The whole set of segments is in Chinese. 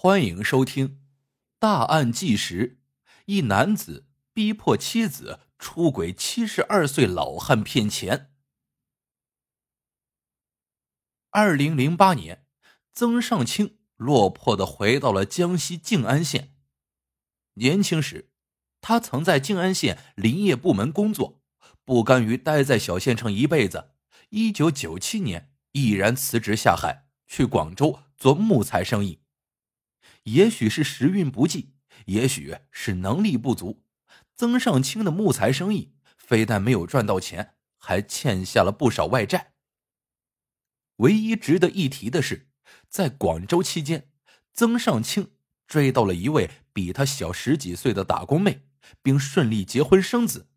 欢迎收听《大案纪实》：一男子逼迫妻子出轨七十二岁老汉骗钱。二零零八年，曾尚清落魄的回到了江西静安县。年轻时，他曾在静安县林业部门工作，不甘于待在小县城一辈子，一九九七年毅然辞职下海，去广州做木材生意。也许是时运不济，也许是能力不足，曾尚清的木材生意非但没有赚到钱，还欠下了不少外债。唯一值得一提的是，在广州期间，曾尚清追到了一位比他小十几岁的打工妹，并顺利结婚生子。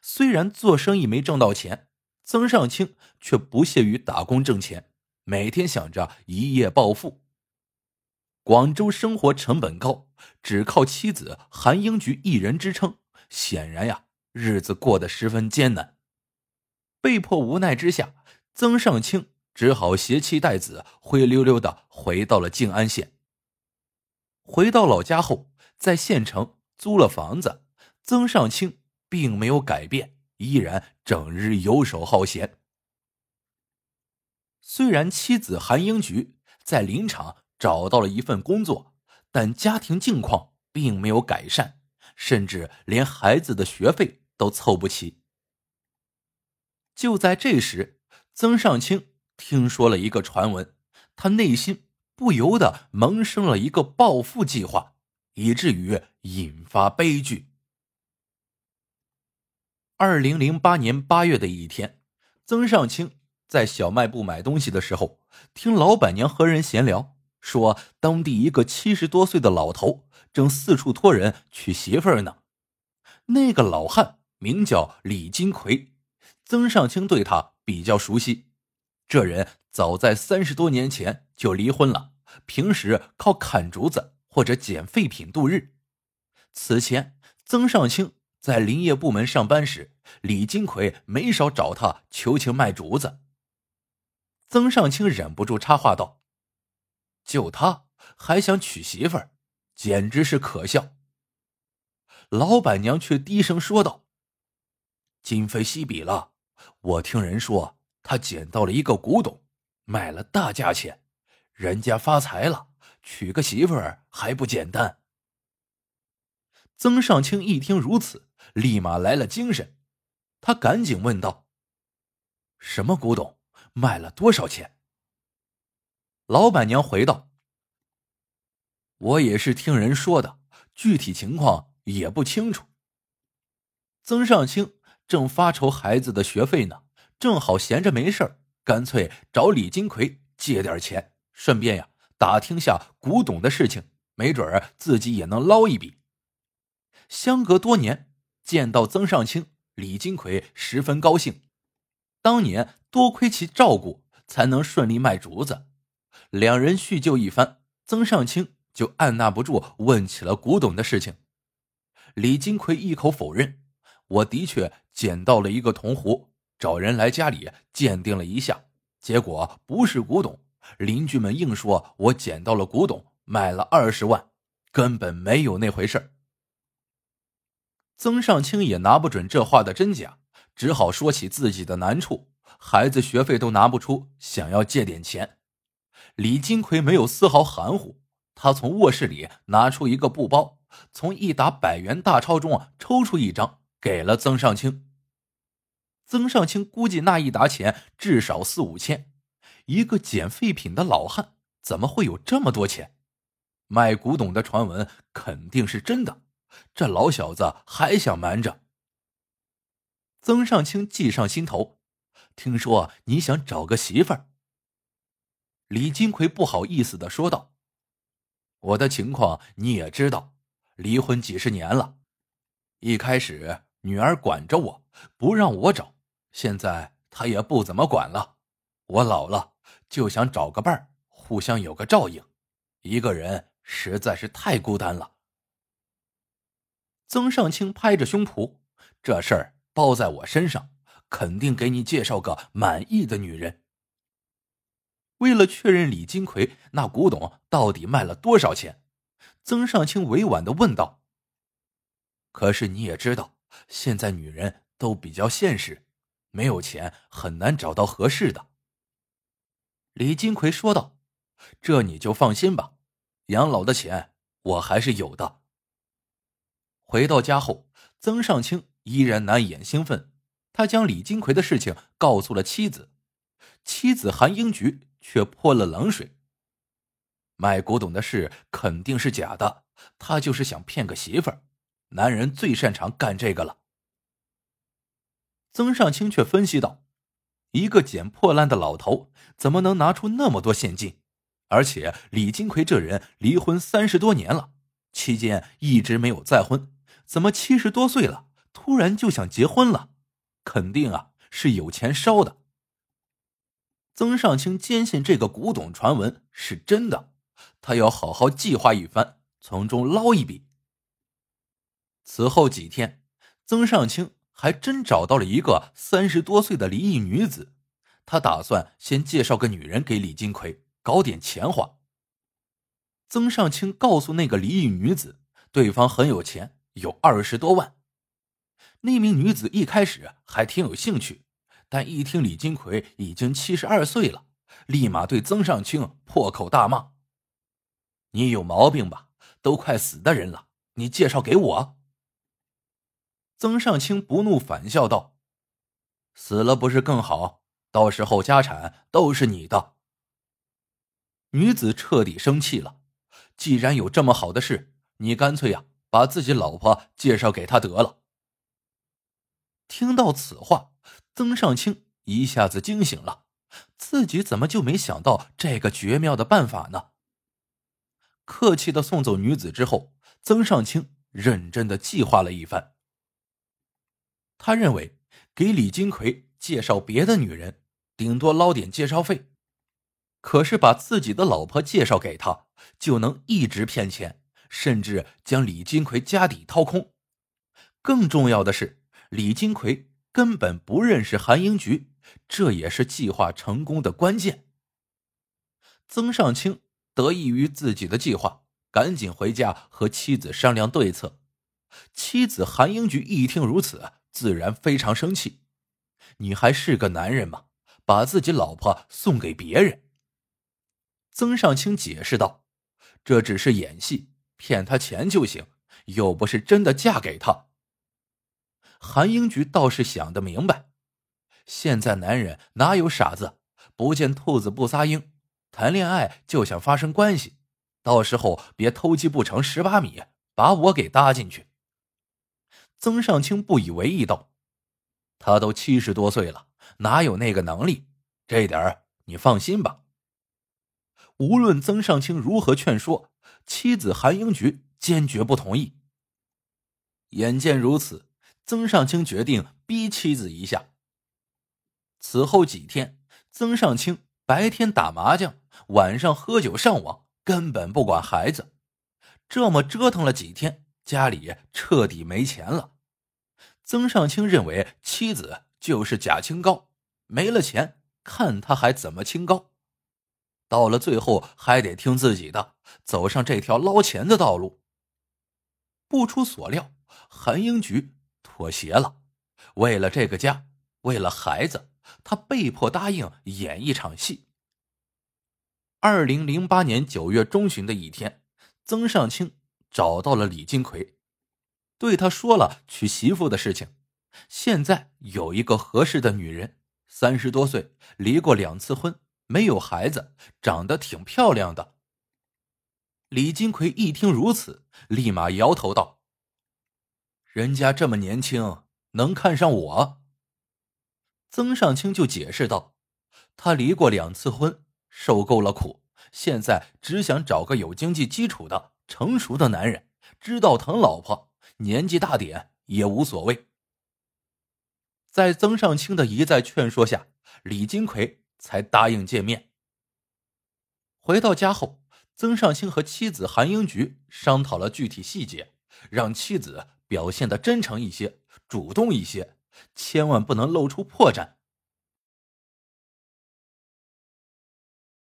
虽然做生意没挣到钱，曾尚清却不屑于打工挣钱，每天想着一夜暴富。广州生活成本高，只靠妻子韩英菊一人支撑，显然呀，日子过得十分艰难。被迫无奈之下，曾尚清只好携妻带子，灰溜溜的回到了静安县。回到老家后，在县城租了房子，曾尚清并没有改变，依然整日游手好闲。虽然妻子韩英菊在林场。找到了一份工作，但家庭境况并没有改善，甚至连孩子的学费都凑不齐。就在这时，曾尚清听说了一个传闻，他内心不由得萌生了一个暴富计划，以至于引发悲剧。二零零八年八月的一天，曾尚清在小卖部买东西的时候，听老板娘和人闲聊。说，当地一个七十多岁的老头正四处托人娶媳妇儿呢。那个老汉名叫李金奎，曾尚清对他比较熟悉。这人早在三十多年前就离婚了，平时靠砍竹子或者捡废品度日。此前，曾尚清在林业部门上班时，李金奎没少找他求情卖竹子。曾尚清忍不住插话道。就他还想娶媳妇儿，简直是可笑。老板娘却低声说道：“今非昔比了，我听人说他捡到了一个古董，卖了大价钱，人家发财了，娶个媳妇儿还不简单。”曾尚清一听如此，立马来了精神，他赶紧问道：“什么古董？卖了多少钱？”老板娘回道：“我也是听人说的，具体情况也不清楚。”曾尚清正发愁孩子的学费呢，正好闲着没事干脆找李金奎借点钱，顺便呀打听下古董的事情，没准儿自己也能捞一笔。相隔多年，见到曾尚清，李金奎十分高兴。当年多亏其照顾，才能顺利卖竹子。两人叙旧一番，曾尚清就按捺不住问起了古董的事情。李金奎一口否认：“我的确捡到了一个铜壶，找人来家里鉴定了一下，结果不是古董。邻居们硬说我捡到了古董，卖了二十万，根本没有那回事。”曾尚清也拿不准这话的真假，只好说起自己的难处：孩子学费都拿不出，想要借点钱。李金奎没有丝毫含糊，他从卧室里拿出一个布包，从一沓百元大钞中抽出一张，给了曾尚清。曾尚清估计那一沓钱至少四五千，一个捡废品的老汉怎么会有这么多钱？卖古董的传闻肯定是真的，这老小子还想瞒着。曾尚清计上心头，听说你想找个媳妇儿。李金奎不好意思的说道：“我的情况你也知道，离婚几十年了。一开始女儿管着我，不让我找，现在她也不怎么管了。我老了，就想找个伴儿，互相有个照应。一个人实在是太孤单了。”曾尚清拍着胸脯：“这事儿包在我身上，肯定给你介绍个满意的女人。”为了确认李金奎那古董到底卖了多少钱，曾尚清委婉的问道：“可是你也知道，现在女人都比较现实，没有钱很难找到合适的。”李金奎说道：“这你就放心吧，养老的钱我还是有的。”回到家后，曾尚清依然难掩兴奋，他将李金奎的事情告诉了妻子，妻子韩英菊却泼了冷水。卖古董的事肯定是假的，他就是想骗个媳妇儿，男人最擅长干这个了。曾尚清却分析道。一个捡破烂的老头怎么能拿出那么多现金？而且李金奎这人离婚三十多年了，期间一直没有再婚，怎么七十多岁了突然就想结婚了？肯定啊是有钱烧的。曾尚清坚信这个古董传闻是真的，他要好好计划一番，从中捞一笔。此后几天，曾尚清。还真找到了一个三十多岁的离异女子，他打算先介绍个女人给李金奎，搞点钱花。曾尚清告诉那个离异女子，对方很有钱，有二十多万。那名女子一开始还挺有兴趣，但一听李金奎已经七十二岁了，立马对曾尚清破口大骂：“你有毛病吧？都快死的人了，你介绍给我？”曾尚清不怒反笑道：“死了不是更好？到时候家产都是你的。”女子彻底生气了。既然有这么好的事，你干脆呀，把自己老婆介绍给他得了。听到此话，曾尚清一下子惊醒了，自己怎么就没想到这个绝妙的办法呢？客气的送走女子之后，曾尚清认真的计划了一番。他认为给李金奎介绍别的女人，顶多捞点介绍费；可是把自己的老婆介绍给他，就能一直骗钱，甚至将李金奎家底掏空。更重要的是，李金奎根本不认识韩英菊，这也是计划成功的关键。曾尚清得益于自己的计划，赶紧回家和妻子商量对策。妻子韩英菊一听如此。自然非常生气，你还是个男人吗？把自己老婆送给别人？曾尚清解释道：“这只是演戏，骗他钱就行，又不是真的嫁给他。”韩英菊倒是想得明白，现在男人哪有傻子？不见兔子不撒鹰，谈恋爱就想发生关系，到时候别偷鸡不成蚀把米，把我给搭进去。曾尚清不以为意道：“他都七十多岁了，哪有那个能力？这点儿你放心吧。”无论曾尚清如何劝说，妻子韩英菊坚决不同意。眼见如此，曾尚清决定逼妻子一下。此后几天，曾尚清白天打麻将，晚上喝酒上网，根本不管孩子。这么折腾了几天。家里彻底没钱了，曾尚清认为妻子就是假清高，没了钱，看他还怎么清高。到了最后，还得听自己的，走上这条捞钱的道路。不出所料，韩英菊妥协了，为了这个家，为了孩子，他被迫答应演一场戏。二零零八年九月中旬的一天，曾尚清。找到了李金奎，对他说了娶媳妇的事情。现在有一个合适的女人，三十多岁，离过两次婚，没有孩子，长得挺漂亮的。李金奎一听如此，立马摇头道：“人家这么年轻，能看上我？”曾尚清就解释道：“他离过两次婚，受够了苦，现在只想找个有经济基础的。”成熟的男人知道疼老婆，年纪大点也无所谓。在曾尚清的一再劝说下，李金奎才答应见面。回到家后，曾尚清和妻子韩英菊商讨了具体细节，让妻子表现的真诚一些，主动一些，千万不能露出破绽。